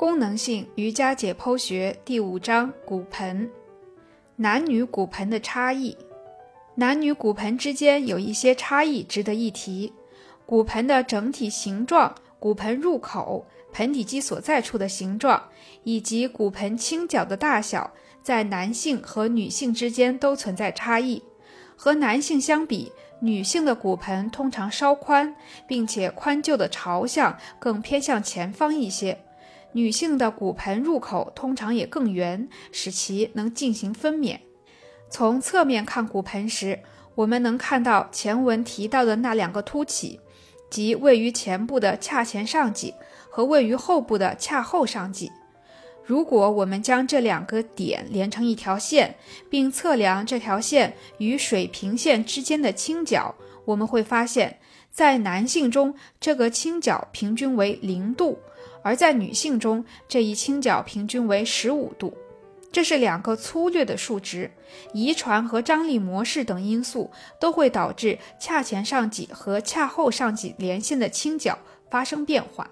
功能性瑜伽解剖学第五章骨盆，男女骨盆的差异。男女骨盆之间有一些差异值得一提。骨盆的整体形状、骨盆入口、盆底肌所在处的形状，以及骨盆倾角的大小，在男性和女性之间都存在差异。和男性相比，女性的骨盆通常稍宽，并且宽臼的朝向更偏向前方一些。女性的骨盆入口通常也更圆，使其能进行分娩。从侧面看骨盆时，我们能看到前文提到的那两个凸起，即位于前部的髂前上棘和位于后部的髂后上棘。如果我们将这两个点连成一条线，并测量这条线与水平线之间的倾角，我们会发现，在男性中，这个倾角平均为零度。而在女性中，这一倾角平均为十五度，这是两个粗略的数值。遗传和张力模式等因素都会导致髂前上棘和髂后上棘连线的倾角发生变化。